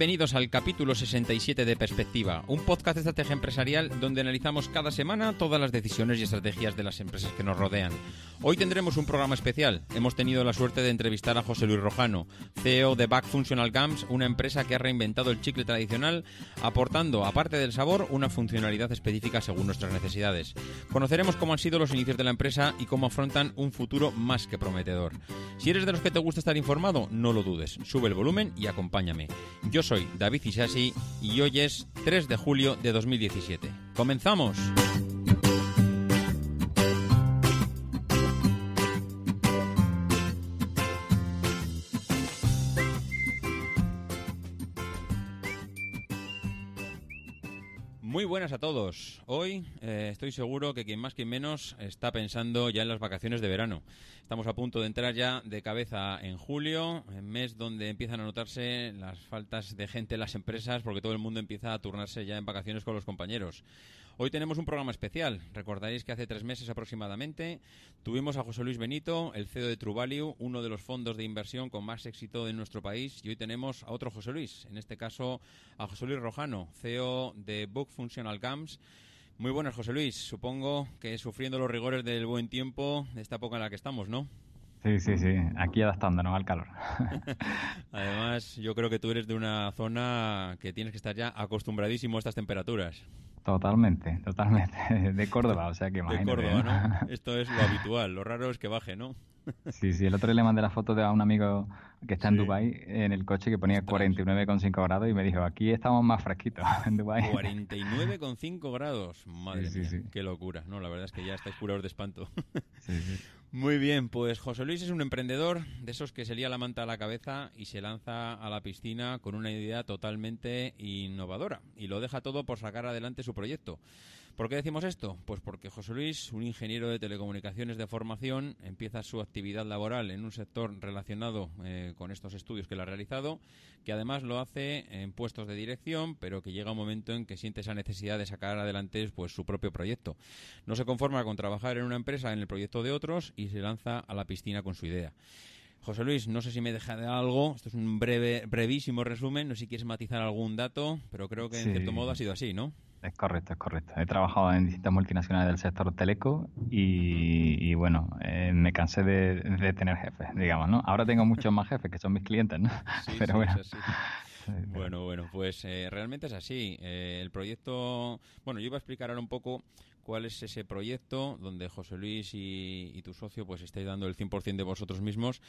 Bienvenidos al capítulo 67 de Perspectiva, un podcast de estrategia empresarial donde analizamos cada semana todas las decisiones y estrategias de las empresas que nos rodean. Hoy tendremos un programa especial. Hemos tenido la suerte de entrevistar a José Luis Rojano, CEO de Back Functional Gums, una empresa que ha reinventado el chicle tradicional, aportando, aparte del sabor, una funcionalidad específica según nuestras necesidades. Conoceremos cómo han sido los inicios de la empresa y cómo afrontan un futuro más que prometedor. Si eres de los que te gusta estar informado, no lo dudes. Sube el volumen y acompáñame. Yo soy David Isasi y hoy es 3 de julio de 2017. ¡Comenzamos! Buenas a todos. Hoy eh, estoy seguro que quien más quien menos está pensando ya en las vacaciones de verano. Estamos a punto de entrar ya de cabeza en julio, en mes donde empiezan a notarse las faltas de gente en las empresas porque todo el mundo empieza a turnarse ya en vacaciones con los compañeros. Hoy tenemos un programa especial. Recordaréis que hace tres meses aproximadamente tuvimos a José Luis Benito, el CEO de True Value, uno de los fondos de inversión con más éxito de nuestro país, y hoy tenemos a otro José Luis, en este caso a José Luis Rojano, CEO de Book Functional Gams. Muy buenas, José Luis. Supongo que sufriendo los rigores del buen tiempo de esta época en la que estamos, ¿no? Sí, sí, sí. Aquí adaptándonos al calor. Además, yo creo que tú eres de una zona que tienes que estar ya acostumbradísimo a estas temperaturas. Totalmente, totalmente. De Córdoba, o sea que De imagínate. Córdoba, ¿no? Esto es lo habitual. Lo raro es que baje, ¿no? Sí, sí. El otro día le mandé la foto de a un amigo que está en Sí. Dubái en el coche que ponía Ostras. 49,5 grados y me dijo, aquí estamos más fresquitos en Dubái. 49,5 grados. Madre Sí, mía, sí. qué locura. No, la verdad es que ya estáis curados de espanto. Muy bien, pues José Luis es un emprendedor de esos que se lía la manta a la cabeza y se lanza a la piscina con una idea totalmente innovadora y lo deja todo por sacar adelante su proyecto. ¿Por qué decimos esto? Pues porque José Luis, un ingeniero de telecomunicaciones de formación, empieza su actividad laboral en un sector relacionado eh, con estos estudios que él ha realizado, que además lo hace en puestos de dirección, pero que llega un momento en que siente esa necesidad de sacar adelante pues, su propio proyecto. No se conforma con trabajar en una empresa en el proyecto de otros y se lanza a la piscina con su idea. José Luis, no sé si me deja de algo, esto es un breve, brevísimo resumen, no sé si quieres matizar algún dato, pero creo que en Sí. cierto modo ha sido así, ¿no? Es correcto, es correcto. He trabajado en distintas multinacionales del sector teleco y, y bueno, eh, me cansé de, de tener jefes, digamos, ¿no? Ahora tengo muchos más jefes que son mis clientes, ¿no? Sí, Pero sí, bueno. es así. Bueno, bueno, pues eh, realmente es así. Eh, el proyecto, bueno, yo iba a explicar ahora un poco cuál es ese proyecto donde José Luis y, tu socio pues estáis dando el 100% de vosotros mismos,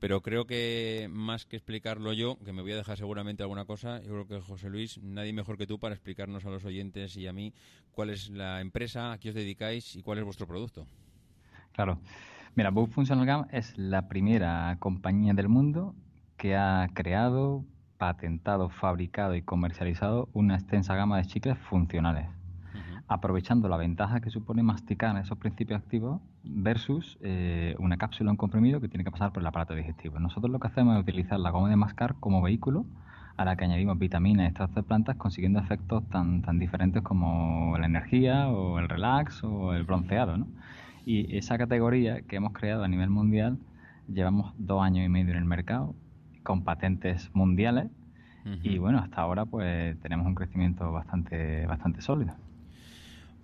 pero creo que más que explicarlo yo, que me voy a dejar seguramente alguna cosa, yo creo que José Luis, nadie mejor que tú para explicarnos a los oyentes y a mí cuál es la empresa a qué os dedicáis y cuál es vuestro producto. Claro. Mira, Book Functional Gum es la primera compañía del mundo que ha creado, patentado, fabricado y comercializado una extensa gama de chicles funcionales. Aprovechando la ventaja que supone masticar esos principios activos versus eh, una cápsula o un comprimido que tiene que pasar por el aparato digestivo. Nosotros lo que hacemos es utilizar la goma de mascar como vehículo a la que añadimos vitaminas y extractos de plantas consiguiendo efectos tan, tan diferentes como la energía o el relax o el bronceado. ¿no? Y esa categoría que hemos creado a nivel mundial, llevamos dos años y medio en el mercado con patentes mundiales y bueno, hasta ahora pues tenemos un crecimiento bastante, bastante sólido.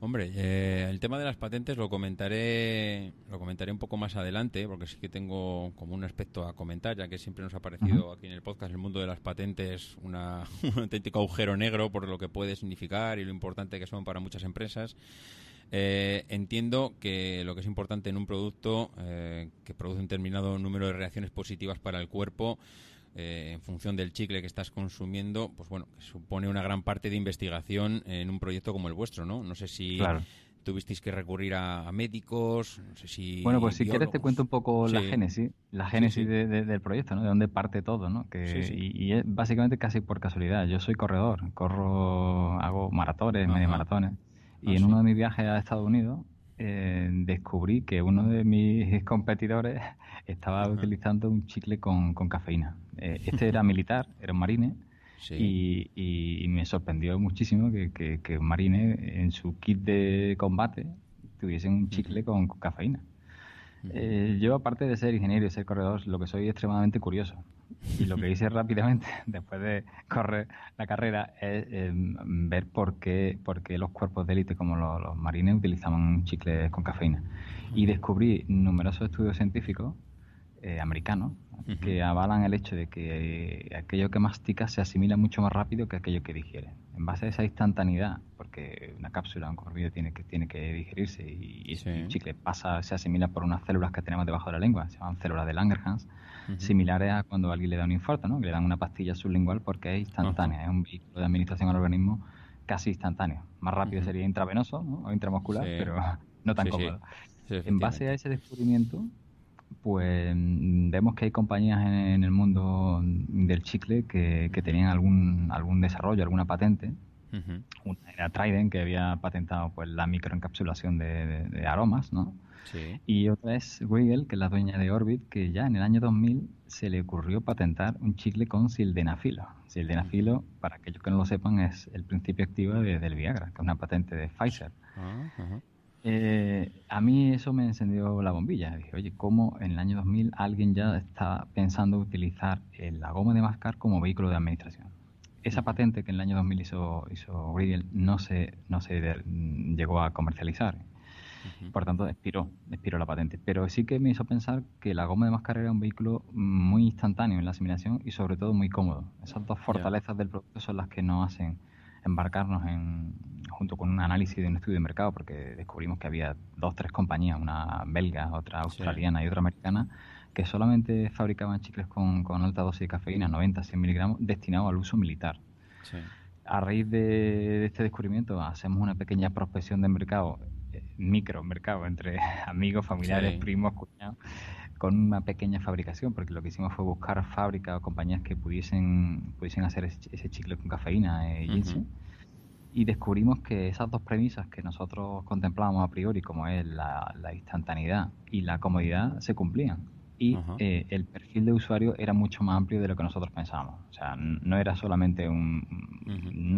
Hombre, eh, el tema de las patentes lo comentaré, lo comentaré un poco más adelante, porque sí que tengo como un aspecto a comentar, ya que siempre nos ha parecido aquí en el podcast el mundo de las patentes una, un auténtico agujero negro por lo que puede significar y lo importante que son para muchas empresas. Eh, entiendo que lo que es importante en un producto eh, que produce un determinado número de reacciones positivas para el cuerpo eh, en función del chicle que estás consumiendo, pues bueno, supone una gran parte de investigación en un proyecto como el vuestro, ¿no? No sé si Claro. tuvisteis que recurrir a, a médicos, no sé si... Bueno, pues si quieres te cuento un poco la génesis, la génesis sí. de- de- del proyecto, ¿no? De dónde parte todo, ¿no? Que. Y, y es básicamente casi por casualidad. Yo soy corredor, corro, hago maratones, medio maratones. Y Ah, en uno de mis viajes a Estados Unidos eh, descubrí que uno de mis competidores estaba Ajá. utilizando un chicle con, con cafeína. Eh, este era militar, era un marine. Sí. Y, me sorprendió muchísimo que, que, que un marine en su kit de combate tuviese un chicle con, con cafeína. Eh, yo, aparte de ser ingeniero y ser corredor, lo que soy extremadamente curioso. Y lo que hice rápidamente, después de correr la carrera, es eh, ver por qué, por qué los cuerpos de élite como los, los marines utilizaban chicles con cafeína. Y descubrí numerosos estudios científicos eh, americanos Que avalan el hecho de que eh, aquello que mastica se asimila mucho más rápido que aquello que digiere. En base a esa instantaneidad, porque una cápsula, un comprimido tiene que, tiene que digerirse y, Sí. el chicle pasa, se asimila por unas células que tenemos debajo de la lengua, se llaman células de Langerhans, similares a cuando alguien le da un infarto, ¿no? que le dan una pastilla sublingual porque es instantánea, es un vehículo de administración al organismo casi instantáneo. Más rápido sería intravenoso ¿no? o intramuscular, Sí. pero no tan Sí, cómodo. En base a ese descubrimiento, pues mm, vemos que hay compañías en, en el mundo del chicle que, que tenían algún, algún desarrollo, alguna patente. Una era Trident, que había patentado pues la microencapsulación de, de- de aromas, ¿no? Sí. Y otra es Weigel, que es la dueña de Orbit, que ya en el año 2000 se le ocurrió patentar un chicle con sildenafilo. Sildenafilo, para aquellos que no lo sepan, es el principio activo de- del Viagra, que es una patente de Pfizer. Ajá. Eh, a mí eso me encendió la bombilla. Dije, oye, ¿cómo en el año 2000 alguien ya está pensando utilizar eh, la goma de mascar como vehículo de administración? Esa patente que en el año 2000 hizo, hizo no se, no se de- llegó a comercializar. Por tanto, expiró, expiró la patente. Pero sí que me hizo pensar que la goma de mascar era un vehículo muy instantáneo en la asimilación y sobre todo muy cómodo. Esas dos fortalezas del producto son las que nos hacen embarcarnos en, junto con un análisis de un estudio de mercado, porque descubrimos que había dos, tres compañías, una belga, otra australiana y otra americana, que solamente fabricaban chicles con, con alta dosis de cafeína, 90, 100 miligramos, destinados al uso militar. Sí. A raíz de, de este descubrimiento hacemos una pequeña prospección de mercado, eh, micro mercado, entre amigos, familiares, Sí. primos, cuñados, con una pequeña fabricación, porque lo que hicimos fue buscar fábricas o compañías que pudiesen, pudiesen hacer ese, ese chicle con cafeína eh, y descubrimos que esas dos premisas que nosotros contemplábamos a priori, como es la, la instantaneidad y la comodidad, se cumplían. Y eh, el perfil de usuario era mucho más amplio de lo que nosotros pensábamos. O sea, no era solamente un,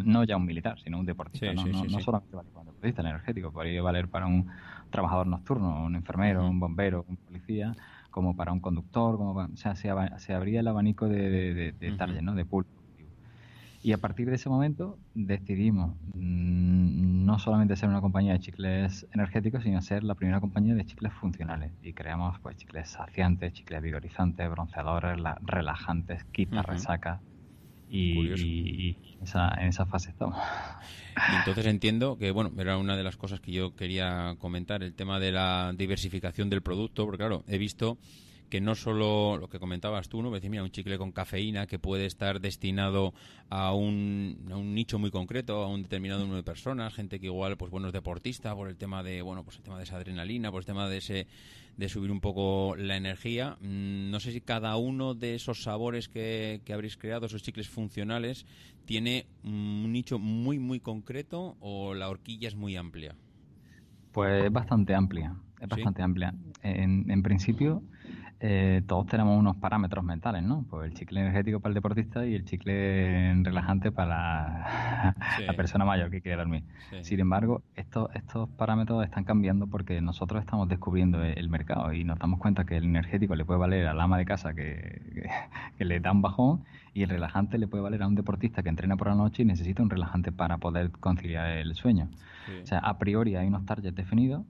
no ya un militar, sino un deportista. Sí, no sí, no, sí, no sí. solamente vale para un deportista, energético, podría valer para un trabajador nocturno, un enfermero, un bombero, un policía, como para un conductor, como para- o sea, se, se abría el abanico de, de, de- target, ¿no? de público. Y a partir de ese momento decidimos mm, no solamente ser una compañía de chicles energéticos, sino ser la primera compañía de chicles funcionales. Y creamos pues chicles saciantes, chicles vigorizantes, bronceadores, la- relajantes, quita Ujú. resaca. Y, Curioso. y- y en esa, en esa fase estamos. Entonces entiendo que, bueno, era una de las cosas que yo quería comentar, el tema de la diversificación del producto, porque claro, he visto que no solo lo que comentabas tú, ¿no? Decir, mira, un chicle con cafeína que puede estar destinado a un, a un nicho muy concreto, a un determinado número de personas, gente que igual, pues bueno, es deportista por el tema de, bueno, pues el tema de esa adrenalina, por el tema de ese, de subir un poco la energía. Mm, No sé si cada uno de esos sabores que, que habréis creado, esos chicles funcionales, tiene un nicho muy, muy concreto o la horquilla es muy amplia. Pues es bastante amplia, es ¿Sí? bastante amplia. En, en principio, eh, todos tenemos unos parámetros mentales, ¿no? Pues el chicle energético para el deportista y el chicle relajante para la, Sí. la persona mayor que quiere dormir. Sí. Sin embargo, estos, estos parámetros están cambiando porque nosotros estamos descubriendo el, el mercado y nos damos cuenta que el energético le puede valer al ama de casa que, que, que le da un bajón y el relajante le puede valer a un deportista que entrena por la noche y necesita un relajante para poder conciliar el sueño. Sí. O sea, a priori hay unos targets definidos,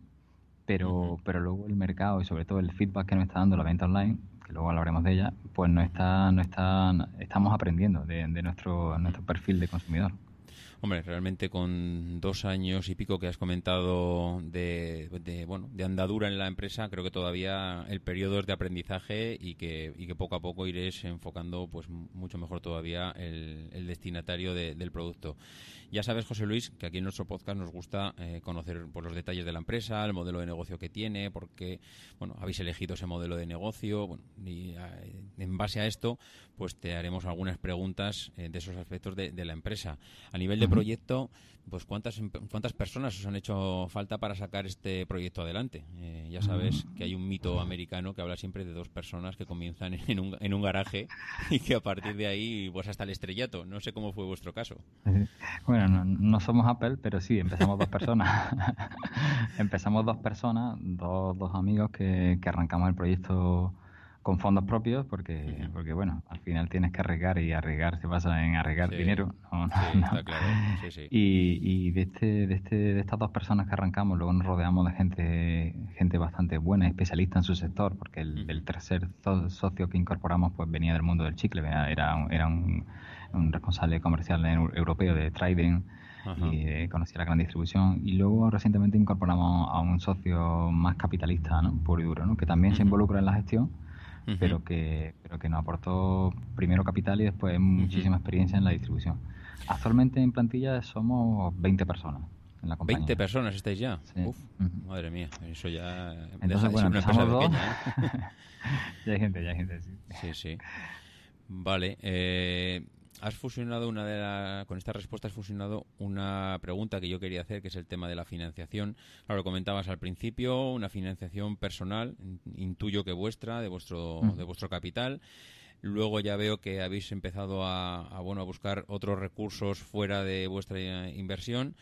pero, pero luego el mercado y sobre todo el feedback que nos está dando la venta online, que luego hablaremos de ella, pues no está, no está, estamos aprendiendo de, de nuestro, nuestro perfil de consumidor. Hombre, realmente con dos años y pico que has comentado de, de, bueno, de andadura en la empresa, creo que todavía el periodo es de aprendizaje y que, y que poco a poco iréis enfocando pues mucho mejor todavía el, destinatario de- del producto. Ya sabes, José Luis, que aquí en nuestro podcast nos gusta eh, conocer pues, los detalles de la empresa, el modelo de negocio que tiene, porque bueno, habéis elegido ese modelo de negocio. Bueno, y eh, en base a esto, pues te haremos algunas preguntas eh, de esos aspectos de, de la empresa. A nivel de proyecto, pues ¿cuántas, em- ¿cuántas personas os han hecho falta para sacar este proyecto adelante? Eh, ya sabes que hay un mito americano que habla siempre de dos personas que comienzan en un, en un garaje y que a partir de ahí, pues hasta el estrellato. No sé cómo fue vuestro caso. Bueno, no, no somos Apple, pero sí, empezamos dos personas. empezamos dos personas, dos, dos amigos que, que arrancamos el proyecto con fondos propios porque, porque, bueno, al final tienes que arriesgar y arriesgar se basa en arriesgar Sí. dinero. ¿no? Sí, No. está claro. Y, y de, este, de, este, de estas dos personas que arrancamos, luego nos rodeamos de gente, gente bastante buena, especialista en su sector, porque el, tercer so- socio que incorporamos pues venía del mundo del chicle, era, era un, era un, un responsable comercial eu- europeo de Trident y eh, conocía la gran distribución. Y luego recientemente incorporamos a un socio más capitalista, ¿no? puro y duro, ¿no? que también se involucra en la gestión, Pero que, pero que nos aportó primero capital y después muchísima experiencia en la distribución. Actualmente en plantilla somos 20 personas en la compañía. 20 personas estáis ya. Sí. Uf, Ujú. madre mía, eso ya deja Entonces, de bueno, ser una empresa dos. pequeña. ¿eh? ya hay gente, ya hay gente, sí. Sí, sí. Vale. eh, has fusionado una de la, con esta respuesta has fusionado una pregunta que yo quería hacer, que es el tema de la financiación. Claro, lo comentabas al principio, una financiación personal, in- intuyo que vuestra, de vuestro, de vuestro capital. Luego ya veo que habéis empezado a, a, bueno a buscar otros recursos fuera de vuestra eh, inversión.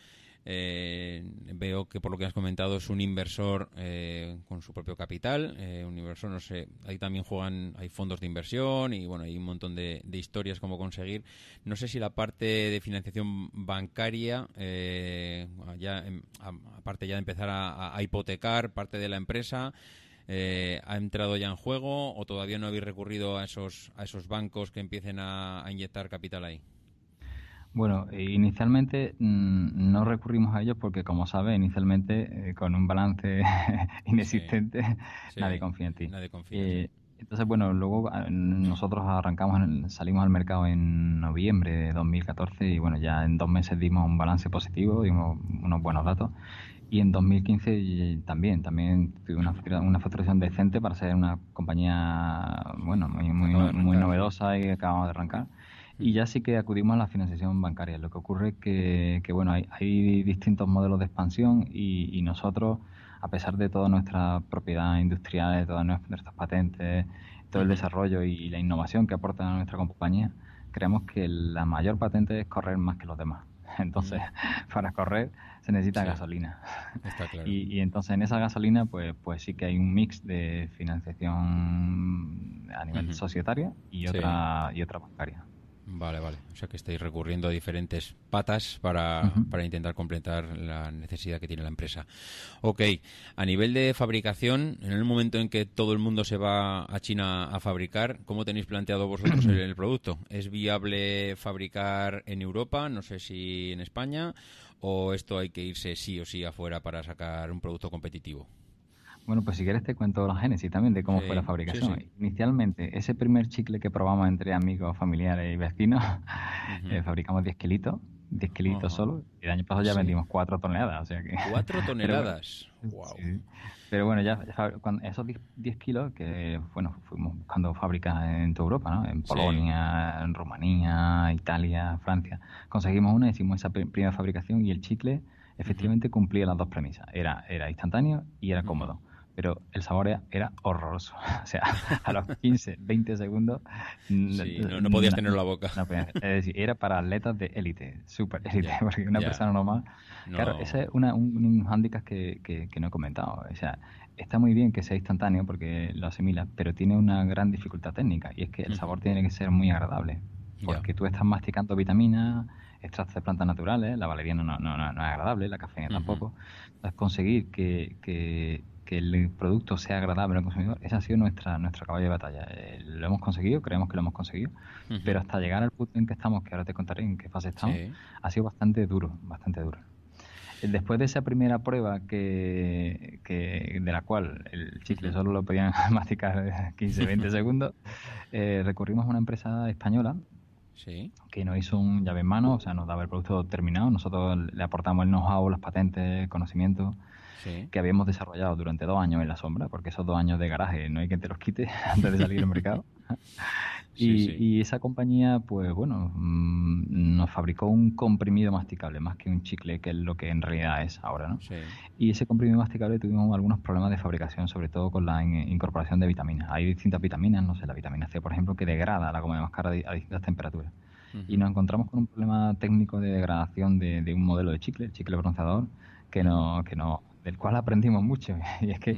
Eh, veo que por lo que has comentado es un inversor eh, con su propio capital, eh, un inversor, no sé, ahí también juegan, hay fondos de inversión y bueno, hay un montón de, historias como conseguir. No sé si la parte de financiación bancaria, eh, ya, em, aparte ya de empezar a, hipotecar parte de la empresa, eh, ha entrado ya en juego o todavía no habéis recurrido a esos, a esos bancos que empiecen a inyectar capital ahí. Bueno, eh, inicialmente mm, no recurrimos a ellos porque, como sabes, inicialmente eh, con un balance inexistente Sí, nadie confía en ti. Nadie confía. Eh, entonces, bueno, luego ah, nosotros arrancamos, el- salimos al mercado en noviembre de 2014 y bueno, ya en dos meses dimos un balance positivo, dimos unos buenos datos. Y en 2015 y- también, también tuve una, una facturación decente para ser una compañía, bueno, muy, muy, muy novedosa y acabamos de arrancar. Y ya sí que acudimos a la financiación bancaria. Lo que ocurre es que, que, bueno, hay, hay distintos modelos de expansión y, y nosotros, a pesar de toda nuestra propiedad industrial, de todas nuestras patentes, todo el desarrollo y la innovación que aporta a nuestra compañía, creemos que la mayor patente es correr más que los demás. Entonces, para correr se necesita Sí. gasolina. Está claro. Y, y entonces en esa gasolina, pues, pues sí que hay un mix de financiación a nivel Ujú. societaria y Sí. otra y otra bancaria. Vale, vale. O sea que estáis recurriendo a diferentes patas para, para intentar completar la necesidad que tiene la empresa. Ok, a nivel de fabricación, en el momento en que todo el mundo se va a China a fabricar, ¿cómo tenéis planteado vosotros el, el producto? ¿Es viable fabricar en Europa, no sé si en España, o esto hay que irse sí o sí afuera para sacar un producto competitivo? Bueno, pues si quieres te cuento la génesis también de cómo Sí, fue la fabricación. sí. Inicialmente, ese primer chicle que probamos entre amigos, familiares y vecinos, eh, fabricamos 10 kilitos, 10 kilitos Ajá. solo, y el año pasado ya vendimos 4 toneladas, o sea que... Cuatro Pero bueno, toneladas. Wow. Pero bueno, ya cuando esos 10, 10 kilos, que bueno, fuimos buscando fábricas en toda Europa, ¿no? En. Polonia, en Rumanía, Italia, Francia. Conseguimos una, hicimos esa pri- primera fabricación y el chicle efectivamente cumplía las dos premisas. Era, era instantáneo y era cómodo. Pero el sabor era, era horroroso. O sea, a los 15, 20 segundos... Sí, no, no podías tenerlo en la boca. no es decir, era para atletas de élite, súper élite, porque una persona normal No. Claro, ese es una, un, un hándicap que, que, que no he comentado. O sea, está muy bien que sea instantáneo porque lo asimila, pero tiene una gran dificultad técnica y es que el sabor tiene que ser muy agradable. Porque tú estás masticando vitaminas, extractos de plantas naturales, la valeriana no, no, no, no es agradable, la cafeína tampoco. Entonces, conseguir que, que, que el producto sea agradable al consumidor, ese ha sido nuestra nuestro caballo de batalla. Eh, lo hemos conseguido, creemos que lo hemos conseguido, pero hasta llegar al punto en que estamos, que ahora te contaré en qué fase estamos, Sí. ha sido bastante duro, bastante duro. Eh, Después de esa primera prueba que, que- de la cual el chicle solo lo podían masticar 15, 20 segundos, eh, recurrimos a una empresa española Sí. que nos hizo un llave en mano, o sea, nos daba el producto terminado, nosotros le aportamos el know-how, las patentes, el conocimiento Sí. que habíamos desarrollado durante dos años en la sombra, porque esos dos años de garaje no hay quien te los quite antes de salir al mercado. Y, sí. y esa compañía, pues bueno, mm, nos fabricó un comprimido masticable, más que un chicle, que es lo que en realidad es ahora, ¿no? Sí. Y ese comprimido masticable tuvimos algunos problemas de fabricación, sobre todo con la in- incorporación de vitaminas. Hay distintas vitaminas, no sé, la vitamina C, por ejemplo, que degrada la goma de mascar a, di- a distintas temperaturas. Y nos encontramos con un problema técnico de degradación de, de un modelo de chicle, el chicle bronceador, que no, que no, del cual aprendimos mucho. Y es que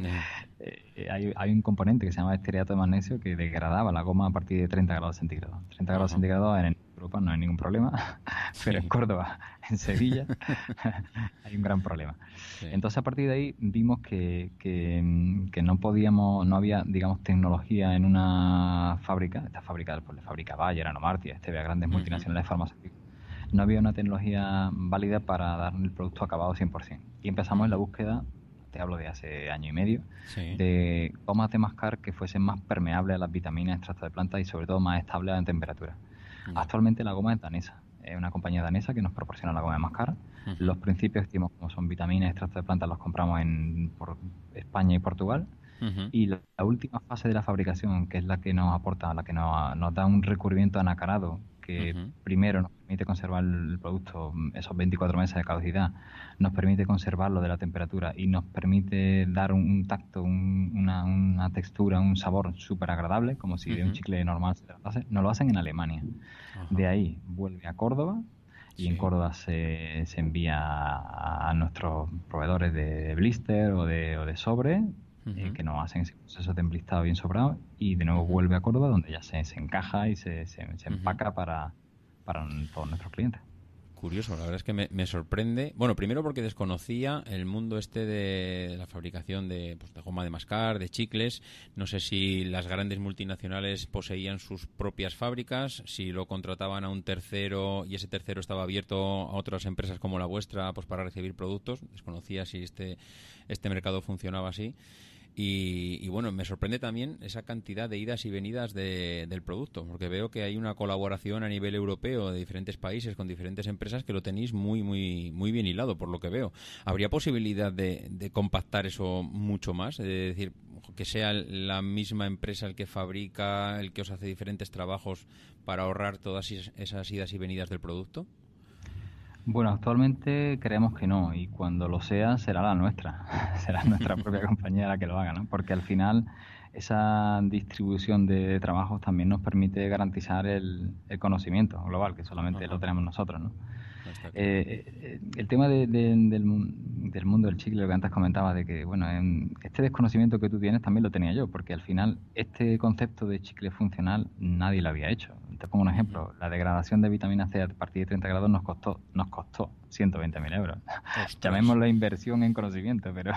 eh, hay, hay un componente que se llama esteariato de magnesio que degradaba la goma a partir de 30 grados centígrados. 30 grados centígrados en Europa no hay ningún problema, pero en Córdoba, en Sevilla, hay un gran problema. Sí. Entonces a partir de ahí vimos que, que, mm, que no podíamos, no había, digamos, tecnología en una fábrica, esta fábrica pues le fabrica Bayer, Anomartia, Stevia, grandes multinacionales farmacéuticas, no había una tecnología válida para dar el producto acabado 100%. Y empezamos en la búsqueda, te hablo de hace año y medio, Sí. de gomas de mascar que fuesen más permeables a las vitaminas, extractos de planta y sobre todo más estables en temperatura. Ya. Actualmente la goma es danesa, es una compañía danesa que nos proporciona la goma de mascar. Los principios activos como son vitaminas, extractos de planta los compramos en por España y Portugal. Y la, la última fase de la fabricación, que es la que nos aporta, la que nos, nos da un recubrimiento anacarado, que primero nos permite conservar el producto mm, esos 24 meses de caducidad, nos permite conservarlo de la temperatura y nos permite dar un, un tacto, un- una, una textura, un sabor súper agradable, como si de un chicle normal se tratase. Nos lo hacen en Alemania. De ahí vuelve a Córdoba y Sí. en Córdoba se, se envía a, a nuestros proveedores de blister o de, o de sobre eh, que nos hacen ese proceso de bien sobrado y de nuevo vuelve a Córdoba donde ya se, se encaja y se, se, empaca para, para todos nuestros clientes. Curioso, la verdad es que me, me sorprende. Bueno, primero porque desconocía el mundo este de la fabricación de, pues, de goma de mascar, de chicles. No sé si las grandes multinacionales poseían sus propias fábricas, si lo contrataban a un tercero y ese tercero estaba abierto a otras empresas como la vuestra pues para recibir productos. Desconocía si este, este mercado funcionaba así. Y, y bueno, me sorprende también esa cantidad de idas y venidas de- del producto, porque veo que hay una colaboración a nivel europeo de diferentes países con diferentes empresas que lo tenéis muy, muy, muy bien hilado, por lo que veo. ¿Habría posibilidad de, compactar eso mucho más? De decir, que sea la misma empresa el que fabrica, el que os hace diferentes trabajos para ahorrar todas es- esas idas y venidas del producto? Bueno, actualmente creemos que no y cuando lo sea será la nuestra, será nuestra propia compañía la que lo haga, ¿no? Porque al final esa distribución de trabajos también nos permite garantizar el, el conocimiento global, que solamente Ajá. lo tenemos nosotros, ¿no? Claro. Eh, eh, el tema de- de- del, del mundo del chicle, lo que antes comentaba, de que, bueno, em, este desconocimiento que tú tienes también lo tenía yo, porque al final este concepto de chicle funcional nadie lo había hecho. Te pongo un ejemplo, la degradación de vitamina C a partir de 30 grados nos costó, nos costó 120.000 euros. Ostras. Llamémoslo inversión en conocimiento, pero,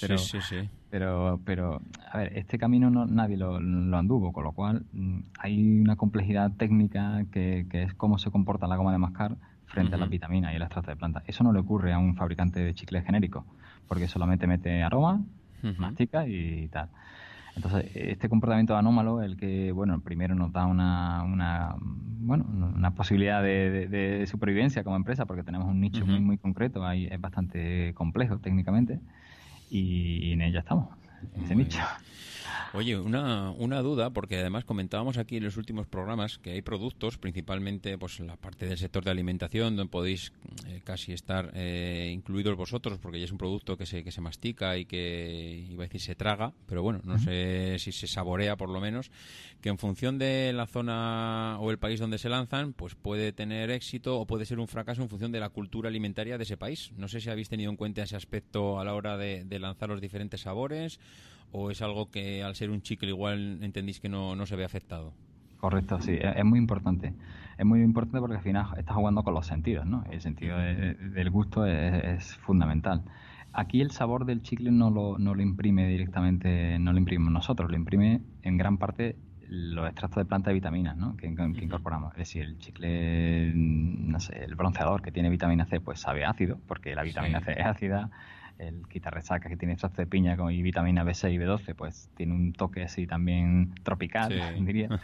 pero, sí, sí, sí. pero, pero, a ver, este camino no, nadie lo, lo anduvo, con lo cual mm, hay una complejidad técnica que, que es cómo se comporta la goma de mascar frente a las vitaminas y el extracto de planta. Eso no le ocurre a un fabricante de chicles genérico, porque solamente mete aroma, Ujú. mastica y tal. Entonces, este comportamiento anómalo, el que, bueno, primero nos da una, una bueno, una posibilidad de, de- de supervivencia como empresa, porque tenemos un nicho muy, muy concreto, ahí es bastante complejo técnicamente, y en ella estamos, en ese nicho. bien. Oye, una, una duda, porque además comentábamos aquí en los últimos programas que hay productos, principalmente pues la parte del sector de alimentación, donde podéis eh, casi estar eh, incluidos vosotros, porque ya es un producto que se, que se mastica y que, iba a decir, se traga, pero bueno, no sé si se saborea por lo menos, que en función de la zona o el país donde se lanzan, pues puede tener éxito o puede ser un fracaso en función de la cultura alimentaria de ese país. No sé si habéis tenido en cuenta ese aspecto a la hora de, de lanzar los diferentes sabores o es algo que al ser un chicle igual entendéis que no, no se ve afectado. Correcto, sí, es es muy importante. Es muy importante porque al final estás jugando con los sentidos, ¿no? El sentido de- del gusto es, es fundamental. Aquí el sabor del chicle no lo, no lo imprime directamente, no lo imprimimos nosotros, lo imprime en gran parte los extractos de planta de vitaminas ¿no? que, que incorporamos. Es decir, el chicle, no sé, el bronceador que tiene vitamina C, pues sabe ácido, porque la vitamina Sí. C es ácida. El quitarresaca que tiene extracto de piña con- y vitamina B6 y B12, pues tiene un toque así también tropical, Sí. diría.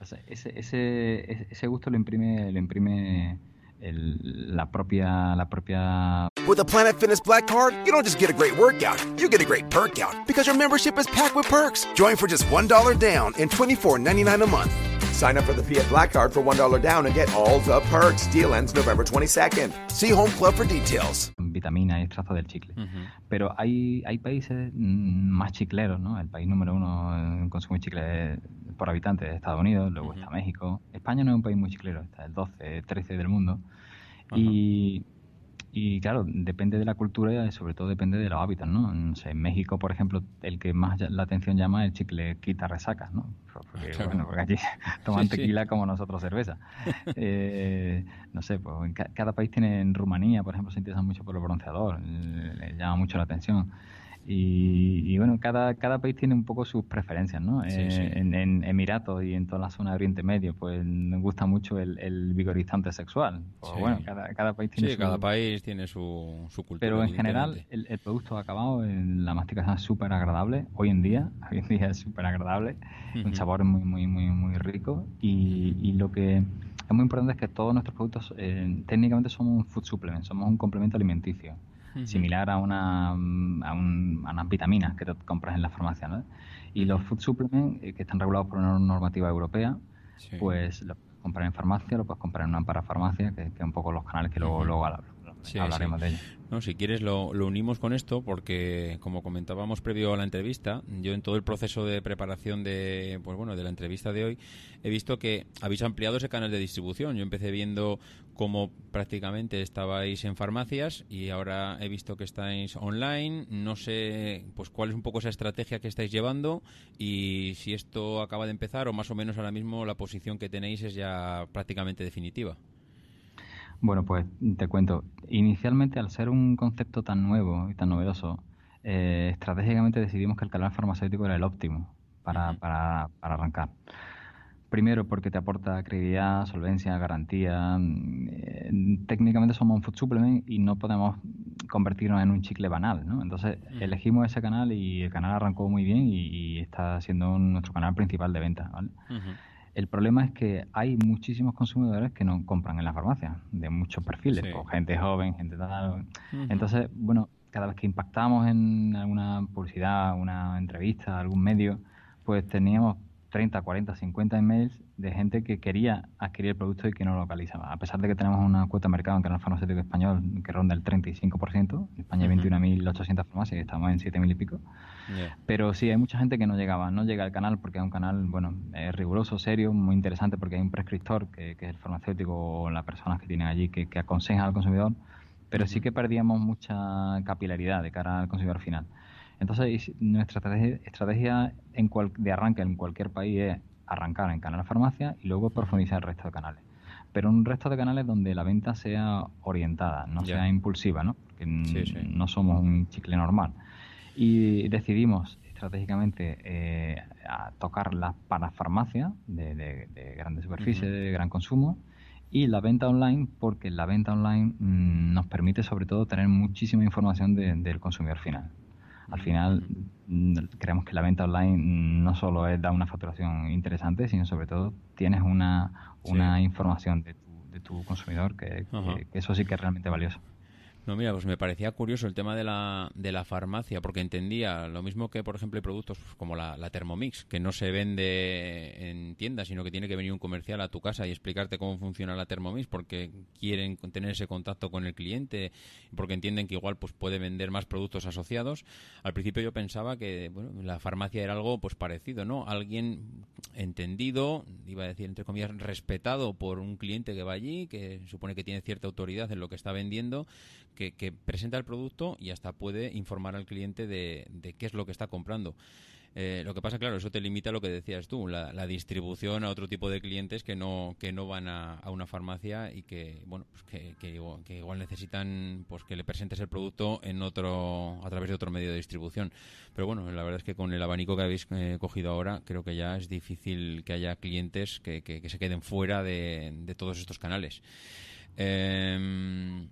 O sea, ese, ese, ese- gusto lo imprime, lo imprime el- la propia, la propia With a Planet Fitness Black Card, you don't just get a great workout, you get a great perk out because your membership is packed with perks. Join for just $1 down and $24.99 a month. Sign up for the Fiat Black Card for $1 down and get all the perks. Deal ends November 22nd. See Home Club for details. vitamina y extracto del chicle. Ujú. Pero hay, hay países mm, más chicleros, ¿no? El país número uno en consumo de chicle por habitante es Estados Unidos, luego está México. España no es un país muy chiclero, está el 12, 13 del mundo. Y, y claro, depende de la cultura y sobre todo depende de los hábitos, ¿no? No sé, en México, por ejemplo, el que más la atención llama es el chicle quita resacas, ¿no? Porque, Claro. bueno, porque allí toman Sí, sí. tequila como nosotros cerveza. Eh, no sé, pues en ca- cada país tiene, en Rumanía, por ejemplo, se interesan mucho por el bronceador, le, le llama mucho la atención. Y, y bueno, cada, cada país tiene un poco sus preferencias, ¿no? Sí, Eh, sí. En, en Emiratos y en toda la zona de Oriente Medio, pues me gusta mucho el, el vigorizante sexual. Pues Sí. bueno, cada, cada país tiene Sí, su... cada país tiene su, su cultura. Pero en general, el, el producto acabado, en la masticación es súper agradable. Hoy en día, hoy en día es súper agradable. Ujú. Un sabor muy, muy, muy, muy rico. Y, y lo que es muy importante es que todos nuestros productos eh, técnicamente somos un food supplement, somos un complemento alimenticio. Similar a, una, a, un- a unas vitaminas que te compras en la farmacia. ¿no? Y los food supplements, eh, que están regulados por una normativa europea, Sí. pues lo puedes comprar en farmacia, lo puedes comprar en una parafarmacia, que, que es un poco los canales que luego, luego habla- Sí, hablaremos sí. de ellos. No, si quieres lo, lo unimos con esto porque, como comentábamos previo a la entrevista, yo en todo el proceso de preparación de, pues bueno, de la entrevista de hoy he visto que habéis ampliado ese canal de distribución. Yo empecé viendo cómo prácticamente estabais en farmacias y ahora he visto que estáis online. No sé, pues cuál es un poco esa estrategia que estáis llevando y si esto acaba de empezar o más o menos ahora mismo la posición que tenéis es ya prácticamente definitiva. Bueno, pues te cuento. Inicialmente, al ser un concepto tan nuevo y tan novedoso, eh, estratégicamente decidimos que el canal farmacéutico era el óptimo para, para, para arrancar. Primero, porque te aporta credibilidad, solvencia, garantía. mm, eh, técnicamente somos un food supplement y no podemos convertirnos en un chicle banal, ¿no? Entonces, elegimos ese canal y el canal arrancó muy bien y, y está siendo nuestro canal principal de venta, ¿vale? El problema es que hay muchísimos consumidores que no compran en la farmacia, de muchos perfiles, Sí. pues, gente joven, gente tal. Entonces, bueno, cada vez que impactamos en alguna publicidad, una entrevista, algún medio, pues teníamos 30, 40, 50 emails de gente que quería adquirir el producto y que no lo localizaba. A pesar de que tenemos una cuota de mercado en canal farmacéutico español que ronda el 35%, en España hay Ujú. 21.800 farmacias y estamos en 7.000 y pico. Ya. Pero sí, hay mucha gente que no llegaba, no llega al canal porque es un canal, bueno, es riguroso, serio, muy interesante porque hay un prescriptor que, que es el farmacéutico o las personas que tienen allí que, que aconsejan al consumidor, pero sí que perdíamos mucha capilaridad de cara al consumidor final. Entonces, nuestra estrategia, en cual- de arranque en cualquier país es arrancar en canal farmacia y luego profundizar el resto de canales. Pero un resto de canales donde la venta sea orientada, no sea impulsiva, ¿no? Porque n- Sí, sí. no somos un chicle normal. Y decidimos estratégicamente eh, a tocar las parafarmacias de, de, de grandes superficies, de gran consumo, y la venta online, porque la venta online mm, nos permite sobre todo tener muchísima información de- del consumidor final. Al final, mm, creemos que la venta online no solo es dar una facturación interesante, sino sobre todo tienes una, una Sí. información de tu, de tu consumidor que, que- que eso sí que es realmente valioso. No, mira, pues me parecía curioso el tema de la, de la farmacia, porque entendía lo mismo que, por ejemplo, hay productos pues, como la, la Thermomix, que no se vende en tiendas, sino que tiene que venir un comercial a tu casa y explicarte cómo funciona la Thermomix, porque quieren tener ese contacto con el cliente, porque entienden que igual pues puede vender más productos asociados. Al principio yo pensaba que bueno, la farmacia era algo pues parecido, ¿no? Alguien entendido, iba a decir entre comillas, respetado por un cliente que va allí, que supone que tiene cierta autoridad en lo que está vendiendo, que, presenta el producto y hasta puede informar al cliente de, qué es lo que está comprando. Eh, lo que pasa, claro, eso te limita a lo que decías tú, la, distribución a otro tipo de clientes que no que no van a, una farmacia y que bueno pues que, que igual, que igual necesitan pues que le presentes el producto en otro a través de otro medio de distribución. Pero bueno, la verdad es que con el abanico que habéis eh, cogido ahora, creo que ya es difícil que haya clientes que, que- que se queden fuera de, de todos estos canales. Em,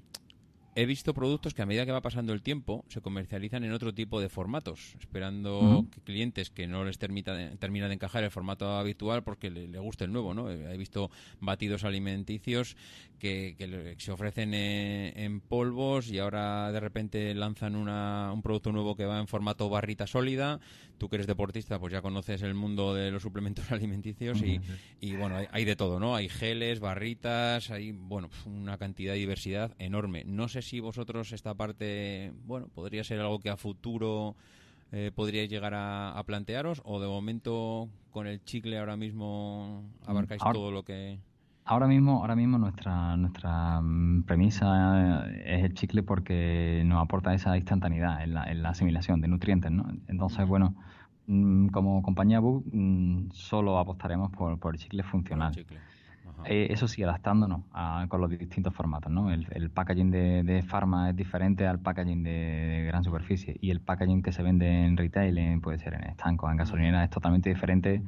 he visto productos que a medida que va pasando el tiempo se comercializan en otro tipo de formatos, esperando que clientes que no les de- termina de encajar el formato habitual porque le, le guste el nuevo, ¿no? He visto batidos alimenticios que, que se ofrecen eh, en polvos y ahora de repente lanzan una- un producto nuevo que va en formato barrita sólida. Tú que eres deportista, pues ya conoces el mundo de los suplementos alimenticios y, y bueno, hay, hay de todo, ¿no? Hay geles, barritas, hay, bueno, una cantidad de diversidad enorme. No sé si vosotros esta parte, bueno, podría ser algo que a futuro eh, podríais llegar a, a plantearos o de momento con el chicle ahora mismo abarcáis Ahora- todo lo que... Ahora mismo, ahora mismo nuestra, nuestra mm, premisa es el chicle porque nos aporta esa instantaneidad en la, en la asimilación de nutrientes, ¿no? Entonces, bueno, mm, como compañía BUC mm, solo apostaremos por, por el chicle funcional. chicle. Eh, eso sí, adaptándonos a- con los distintos formatos, ¿no? El, el packaging de, de Pharma es diferente al packaging de, de gran superficie y el packaging que se vende en retail, en- puede ser en estancos, en gasolineras, es totalmente diferente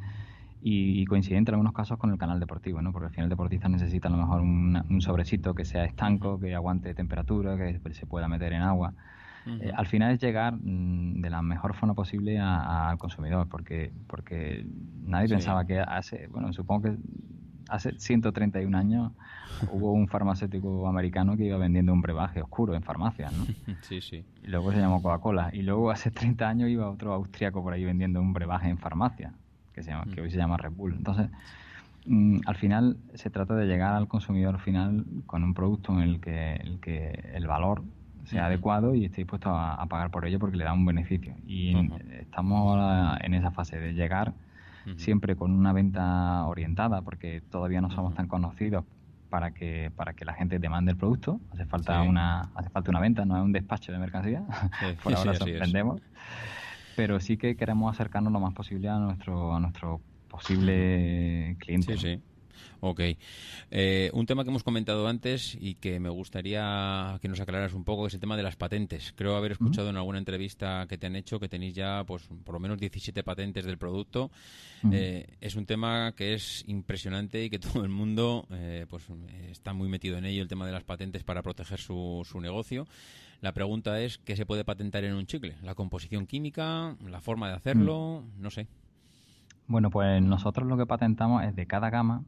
y, y coincidente en algunos casos con el canal deportivo, ¿no? Porque al final el deportista necesita a lo mejor una- un sobrecito que sea estanco, que aguante temperatura, que se pueda meter en agua. Eh, al final es llegar mm, de la mejor forma posible al consumidor, porque porque nadie Sí. pensaba que hace, bueno, supongo que hace 131 años hubo un farmacéutico americano que iba vendiendo un brebaje oscuro en farmacias, ¿no? Sí, sí. Y luego se llamó Coca-Cola. Y luego hace 30 años iba otro austriaco por ahí vendiendo un brebaje en farmacia, que, se llama, que hoy se llama Red Bull. Entonces, mm, al final se trata de llegar al consumidor final con un producto en el que el, que el valor sea adecuado y esté dispuesto a, a pagar por ello porque le da un beneficio. Y estamos ahora en esa fase de llegar Siempre con una venta orientada, porque todavía no somos tan conocidos para que para que la gente demande el producto. Hace falta Sí. una hace falta una venta, no es un despacho de mercancía. Sí, Por sí, ahora sorprendemos. Pero sí que queremos acercarnos lo más posible a nuestro a nuestro posible cliente. Sí, sí. Ok. Eh, un tema que hemos comentado antes y que me gustaría que nos aclararas un poco es el tema de las patentes. Creo haber escuchado en alguna entrevista que te han hecho que tenéis ya pues por lo menos 17 patentes del producto. Eh, es un tema que es impresionante y que todo el mundo eh, pues está muy metido en ello, el tema de las patentes para proteger su, su negocio. La pregunta es, ¿qué se puede patentar en un chicle? ¿La composición química? ¿La forma de hacerlo? No sé. Bueno, pues nosotros lo que patentamos es de cada gama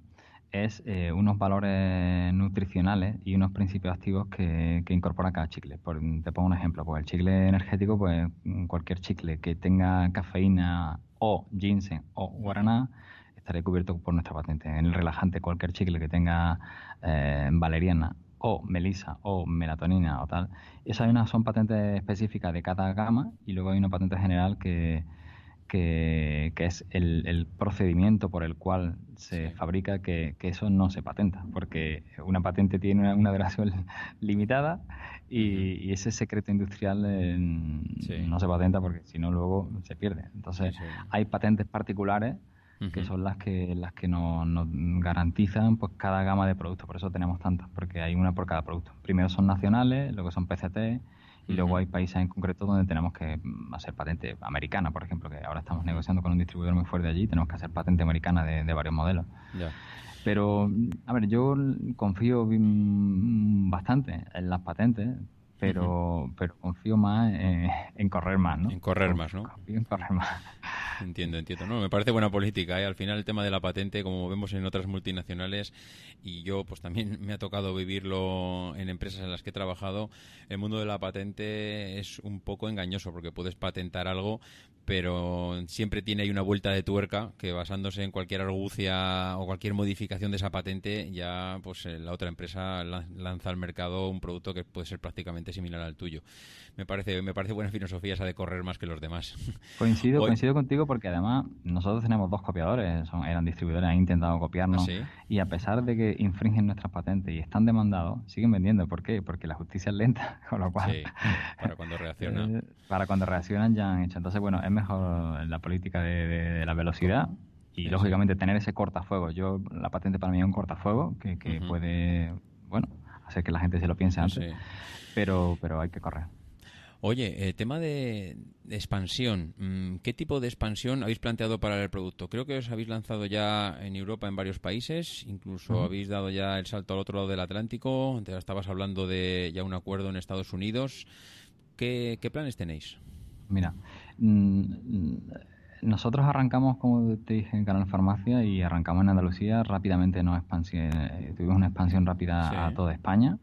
es eh, unos valores nutricionales y unos principios activos que, incorpora cada chicle. Por- te pongo un ejemplo, pues el chicle energético, pues mm, cualquier chicle que tenga cafeína o ginseng o guaraná estaría cubierto por nuestra patente. En el relajante, cualquier chicle que tenga eh, valeriana o melisa o melatonina o tal. Esas son patentes específicas de cada gama y luego hay una patente general que, que, que es el, el procedimiento por el cual se fabrica que, que eso no se patenta, porque una patente tiene una, una duración limitada y, y ese secreto industrial eh, Sí. no se patenta porque si no luego se pierde. Entonces Sí, sí. hay patentes particulares que son las que las que nos, nos garantizan pues cada gama de productos, por eso tenemos tantas, porque hay una por cada producto. Primero son nacionales, luego son PCT y luego hay países en concreto donde tenemos que mm, hacer patente americana, por ejemplo, que ahora estamos negociando con un distribuidor muy fuerte allí, tenemos que hacer patente americana de, de varios modelos. Pero, a ver, yo confío mm, bastante en las patentes, pero, pero confío más en, en correr más, ¿no? En correr más, ¿no? Confío en correr más. Entiendo, entiendo. No, me parece buena política. ¿eh? Al final el tema de la patente, como vemos en otras multinacionales, y yo pues también me ha tocado vivirlo en empresas en las que he trabajado, el mundo de la patente es un poco engañoso porque puedes patentar algo, pero siempre tiene ahí una vuelta de tuerca que basándose en cualquier argucia o cualquier modificación de esa patente, ya pues eh, la otra empresa la- lanza al mercado un producto que puede ser prácticamente similar al tuyo. Me parece, me parece buena filosofía esa de correr más que los demás. Coincido, Hoy- coincido contigo porque además nosotros tenemos dos copiadores, son, eran distribuidores, han intentado copiarnos ¿Ah, sí? y a pesar de que infringen nuestras patentes y están demandados, siguen vendiendo. ¿Por qué? Porque la justicia es lenta, con lo cual Sí, para cuando reacciona. eh, para cuando reaccionan ya han hecho. Entonces, bueno, es mejor la política de, de- de la velocidad y Sí, lógicamente tener ese cortafuego. Yo la patente para mí es un cortafuego que, puede, bueno, hacer que la gente se lo piense antes, Sí. Pero pero hay que correr. Oye, eh, tema de, de expansión. mm, ¿Qué tipo de expansión habéis planteado para el producto? Creo que os habéis lanzado ya en Europa en varios países, incluso habéis dado ya el salto al otro lado del Atlántico. Te estabas hablando de ya un acuerdo en Estados Unidos. ¿Qué, qué planes tenéis? Mira, mm, mm, nosotros arrancamos, como te dije, en Canal Farmacia y arrancamos en Andalucía rápidamente. Nos eh, tuvimos una expansión rápida Sí. a toda España.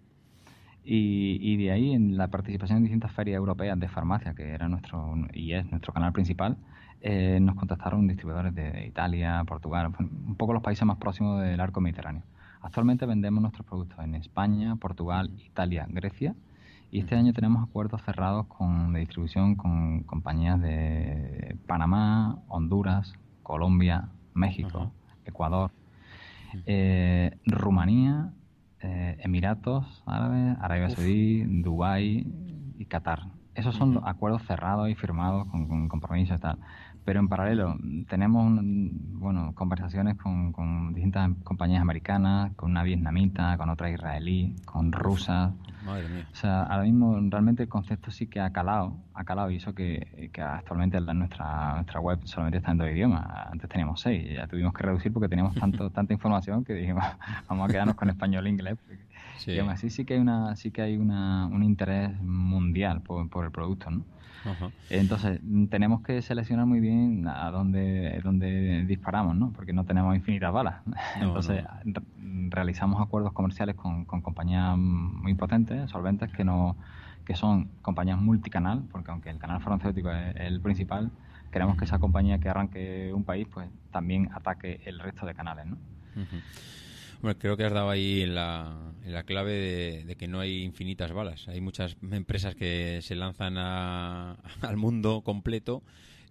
Y, y de ahí, en la participación en distintas ferias europeas de farmacia, que era nuestro y es nuestro canal principal, eh, nos contactaron distribuidores de Italia, Portugal, un poco los países más próximos del arco mediterráneo. Actualmente vendemos nuestros productos en España, Portugal, Italia, Grecia y este año tenemos acuerdos cerrados con, de distribución con compañías de Panamá, Honduras, Colombia, México. Ecuador, eh, Rumanía, eh, Emiratos Árabes, Arabia Uf. Saudí, Dubái y Qatar. Esos son acuerdos cerrados y firmados con, con compromisos y tal. Pero en paralelo tenemos un- bueno conversaciones con, con distintas compañías americanas, con una vietnamita, con otra israelí, con rusas. Madre mía. O sea, ahora mismo realmente el concepto sí que ha calado, ha calado y eso que, que actualmente en nuestra, nuestra web solamente está en dos idiomas. Antes teníamos seis, y ya tuvimos que reducir porque teníamos tanto, tanta información que dijimos, vamos a quedarnos con español e inglés. Sí. Y aún así sí que hay una, sí que hay una, un interés mundial por, por el producto, ¿no? Ajá. Entonces, tenemos que seleccionar muy bien a dónde, dónde disparamos, ¿no? Porque no tenemos infinitas balas. No, Entonces, re- realizamos acuerdos comerciales con, con compañías muy potentes, solventes, que no que son compañías multicanal, porque aunque el canal farmacéutico es el principal, queremos que esa compañía que arranque un país, pues también ataque el resto de canales, ¿no? Bueno, creo que has dado ahí la, la clave de, de que no hay infinitas balas. Hay muchas empresas que se lanzan a- al mundo completo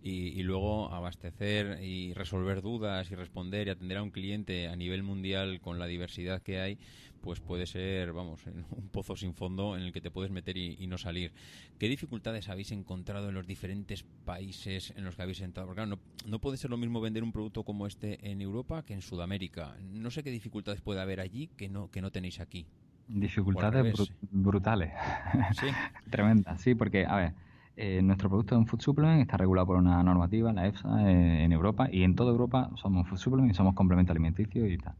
y, y luego abastecer y resolver dudas y responder y atender a un cliente a nivel mundial con la diversidad que hay, pues puede ser, vamos, un pozo sin fondo en el que te puedes meter y, y no salir. ¿Qué dificultades habéis encontrado en los diferentes países en los que habéis entrado? Porque claro, no, no puede ser lo mismo vender un producto como este en Europa que en Sudamérica. No sé qué dificultades puede haber allí que no, que no tenéis aquí. Dificultades brutales. Sí. Tremenda, sí, porque, a ver, eh, nuestro producto es un food supplement, está regulado por una normativa, la EFSA, eh, en Europa, y en toda Europa somos food supplement y somos complemento alimenticio y tal.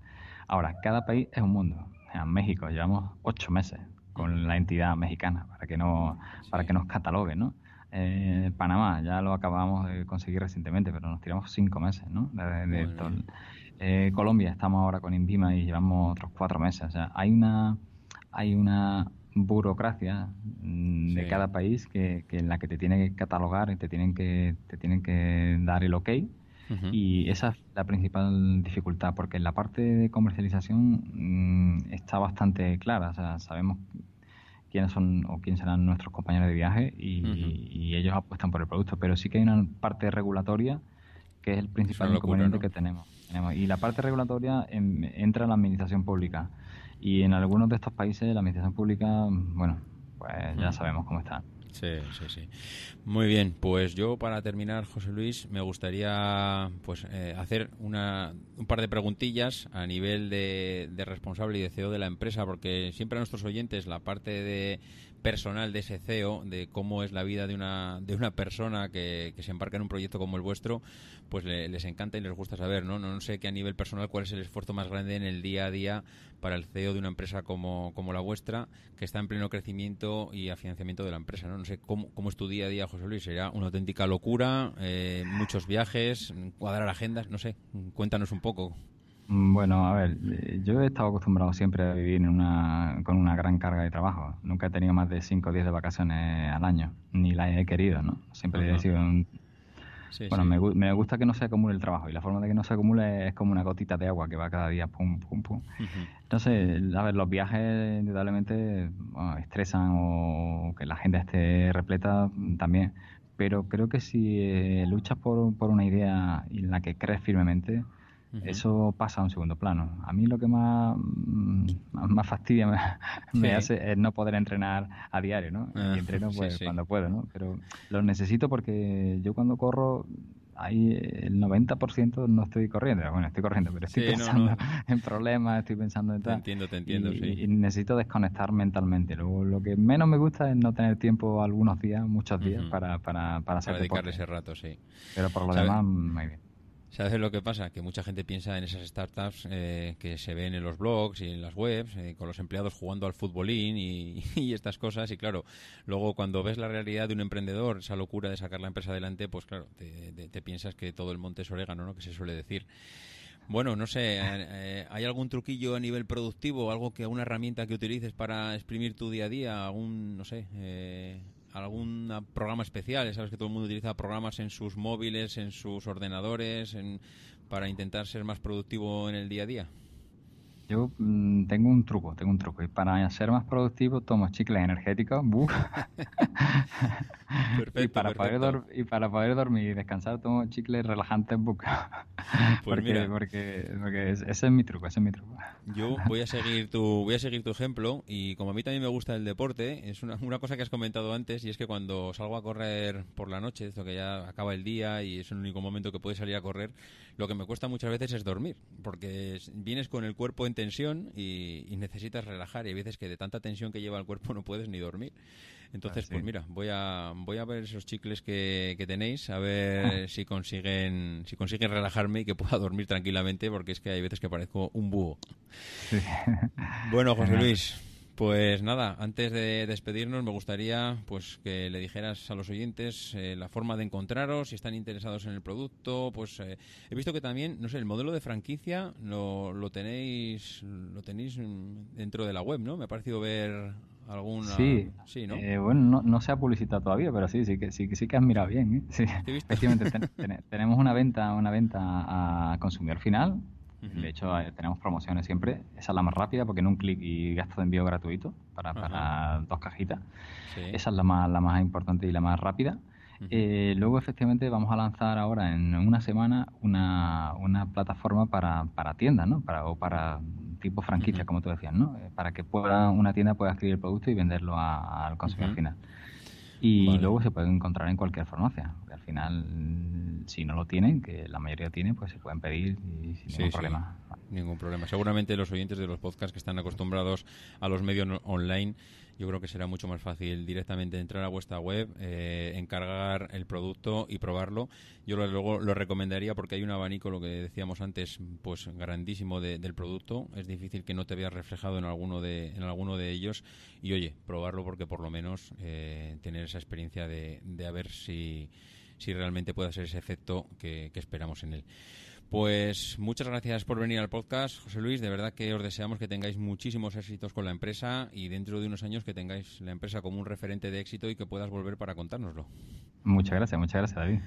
Ahora, cada país es un mundo. En México llevamos ocho meses con la entidad mexicana para que no para que nos catalogue, ¿no? Eh, Panamá ya lo acabamos de conseguir recientemente, pero nos tiramos cinco meses, ¿no? De- de-. Eh, Colombia estamos ahora con Invima y llevamos otros cuatro meses. O sea, hay una hay una burocracia mm, de cada país que, que en la que te tiene que catalogar y te tienen que te tienen que dar el ok y esa es la principal dificultad porque en la parte de comercialización mm, está bastante clara o sea sabemos quiénes son o quién serán nuestros compañeros de viaje y, ellos apuestan por el producto pero sí que hay una parte regulatoria que es el principal locura, inconveniente ¿no? que tenemos. tenemos. Y la parte regulatoria em, entra en la administración pública. Y en algunos de estos países la administración pública, bueno, pues ya Mm. sabemos cómo está. Sí, sí, sí. Muy bien, pues yo para terminar, José Luis, me gustaría pues eh, hacer una, un par de preguntillas a nivel de, de responsable y de CEO de la empresa, porque siempre a nuestros oyentes la parte de personal de ese CEO, de cómo es la vida de una, de una persona que, que se embarca en un proyecto como el vuestro, pues le- les encanta y les gusta saber, ¿no? ¿no? Sé que a nivel personal cuál es el esfuerzo más grande en el día a día para el CEO de una empresa como, como la vuestra, que está en pleno crecimiento y a financiamiento de la empresa, ¿no? No sé cómo, cómo es tu día a día, José Luis, será una auténtica locura, eh, muchos viajes, cuadrar agendas, no sé, cuéntanos un poco. Mm, Bueno, a ver, eh, yo he estado acostumbrado siempre a vivir en una, con una gran carga de trabajo. Nunca he tenido más de 5 o 10 de vacaciones al año, ni las he querido, ¿no? Siempre Ajá. he sido un... Sí, Bueno, sí. me, gu- me gusta que no se acumule el trabajo y la forma de que no se acumule es como una gotita de agua que va cada día, pum, pum, pum. Entonces, a ver, los viajes indudablemente bueno, estresan o que la agenda esté repleta mm, también, pero creo que si eh, luchas por, por una idea en la que crees firmemente, Eso pasa a un segundo plano. A mí lo que más, mm, más fastidia me, hace es no poder entrenar a diario, ¿no? Ah, y entreno sí, pues sí. cuando puedo, ¿no? Pero lo necesito porque yo cuando corro, ahí el 90% no estoy corriendo. Bueno, estoy corriendo, pero estoy Sí, pensando no. en problemas, estoy pensando en Te tal. entiendo, te entiendo, y, sí. y necesito desconectar mentalmente. Luego, lo que menos me gusta es no tener tiempo algunos días, muchos días, para, para, para hacer Para dedicarle ese rato, sí. Pero por lo demás, muy bien. ¿Sabes lo que pasa? Que mucha gente piensa en esas startups eh, que se ven en los blogs y en las webs, eh, con los empleados jugando al futbolín y, y estas cosas. Y claro, luego cuando ves la realidad de un emprendedor, esa locura de sacar la empresa adelante, pues claro, te, piensas que todo el monte es orégano, ¿no? Que se suele decir. Bueno, no sé, eh, eh, ¿hay algún truquillo a nivel productivo, algo que alguna herramienta que utilices para exprimir tu día a día, algún, no sé, eh, algún programa especial? Sabes que todo el mundo utiliza programas en sus móviles, en sus ordenadores, en- para intentar ser más productivo en el día a día. Yo mm, tengo un truco, tengo un truco. Y para ser más productivo tomo chicles energéticos. ¡bu! y, Perfecto, para poder perfecto. dor- y para poder dormir y descansar tomo chicles relajantes. ¡bu! porque, mira. porque, porque es- ese es mi truco, ese es mi truco. Yo voy a seguir tu voy a seguir tu ejemplo y como a mí también me gusta el deporte, es una, una cosa que has comentado antes y es que cuando salgo a correr por la noche, esto que ya acaba el día y es el único momento que puedes salir a correr, lo que me cuesta muchas veces es dormir, porque es- vienes con el cuerpo en tensión y, y necesitas relajar y hay veces que de tanta tensión que lleva el cuerpo no puedes ni dormir. Entonces, Ah, sí. pues mira, voy a voy a ver esos chicles que, que tenéis, a ver si consiguen si consiguen relajarme y que pueda dormir tranquilamente, porque es que hay veces que parezco un búho. Sí. Bueno, José Luis, pues nada, antes de despedirnos me gustaría pues que le dijeras a los oyentes eh, la forma de encontraros, si están interesados en el producto, pues eh, he visto que también, no sé, el modelo de franquicia lo, lo tenéis lo tenéis dentro de la web, ¿no? Me ha parecido ver alguna Sí, sí, ¿no? Eh, bueno, no, no se ha publicitado todavía, pero sí, sí que sí, que- sí que has mirado bien. ¿eh? Sí. he visto. Efectivamente, ten- ten- tenemos una venta, una venta a consumidor final. De hecho, eh, tenemos promociones siempre. Esa es la más rápida porque en un clic y gasto de envío gratuito para, para dos cajitas. Sí. Esa es la más, la más importante y la más rápida. Eh, luego, efectivamente, vamos a lanzar ahora en una semana una, una plataforma para, para tiendas, ¿no? Para, o para tipo franquicia, como tú decías, ¿no? Eh, Para que pueda una tienda pueda escribir el producto y venderlo a- al consumidor final. Y Vale. luego se puede encontrar en cualquier farmacia. Porque al final, si no lo tienen, que la mayoría tiene, pues se pueden pedir y sin Sí, ningún sí. problema. Ningún problema. Seguramente los oyentes de los podcasts que están acostumbrados a los medios online, yo creo que será mucho más fácil directamente entrar a vuestra web, eh, encargar el producto y probarlo. Yo lo- luego lo recomendaría porque hay un abanico, lo que decíamos antes, pues grandísimo de- del producto. Es difícil que no te veas reflejado en alguno de, en alguno de ellos. Y oye, probarlo porque por lo menos eh, tener esa experiencia de, de a ver si, si realmente puede ser ese efecto que- que esperamos en él. Pues muchas gracias por venir al podcast, José Luis. De verdad que os deseamos que tengáis muchísimos éxitos con la empresa y dentro de unos años que tengáis la empresa como un referente de éxito y que puedas volver para contárnoslo. Muchas gracias, muchas gracias, David.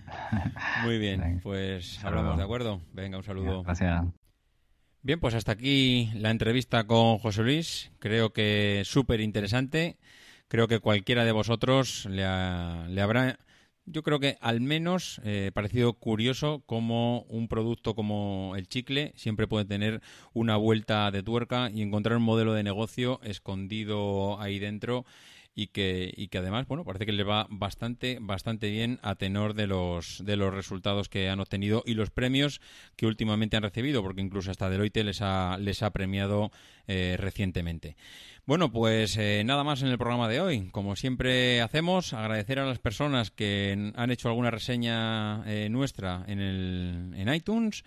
Muy bien, pues hablamos, ¿de acuerdo? Venga, un saludo. Gracias. Bien, pues hasta aquí la entrevista con José Luis. Creo que súper interesante. Creo que cualquiera de vosotros le, ha- le habrá, yo creo que al menos eh, parecido curioso como un producto como el chicle siempre puede tener una vuelta de tuerca y encontrar un modelo de negocio escondido ahí dentro y que, y que además, bueno, parece que le va bastante, bastante bien a tenor de los, de los resultados que han obtenido y los premios que últimamente han recibido, porque incluso hasta Deloitte les ha, les ha premiado eh, recientemente. Bueno, pues eh, nada más en el programa de hoy. Como siempre hacemos, agradecer a las personas que han hecho alguna reseña eh, nuestra en, el, en iTunes.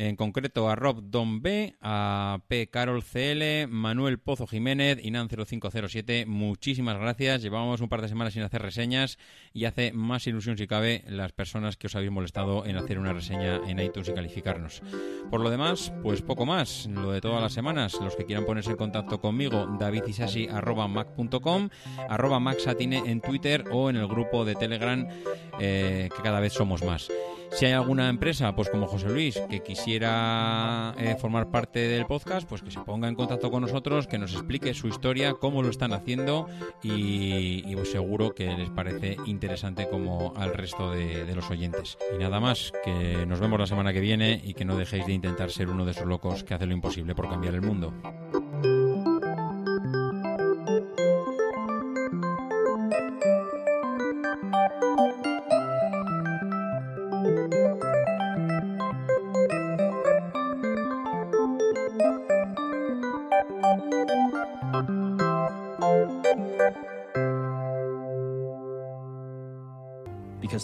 En concreto a Rob Don B, a P. Carol CL, Manuel Pozo Jiménez, Inan0507. Muchísimas gracias. Llevábamos un par de semanas sin hacer reseñas y hace más ilusión, si cabe, las personas que os habéis molestado en hacer una reseña en iTunes y calificarnos. Por lo demás, pues poco más. Lo de todas las semanas. Los que quieran ponerse en contacto conmigo, davidisasi.mac.com, arroba maxatine en Twitter o en el grupo de Telegram, eh, que cada vez somos más. Si hay alguna empresa, pues como José Luis, que quisiera eh, formar parte del podcast, pues que se ponga en contacto con nosotros, que nos explique su historia, cómo lo están haciendo y, y pues seguro que les parece interesante como al resto de, de los oyentes. Y nada más, que nos vemos la semana que viene y que no dejéis de intentar ser uno de esos locos que hace lo imposible por cambiar el mundo.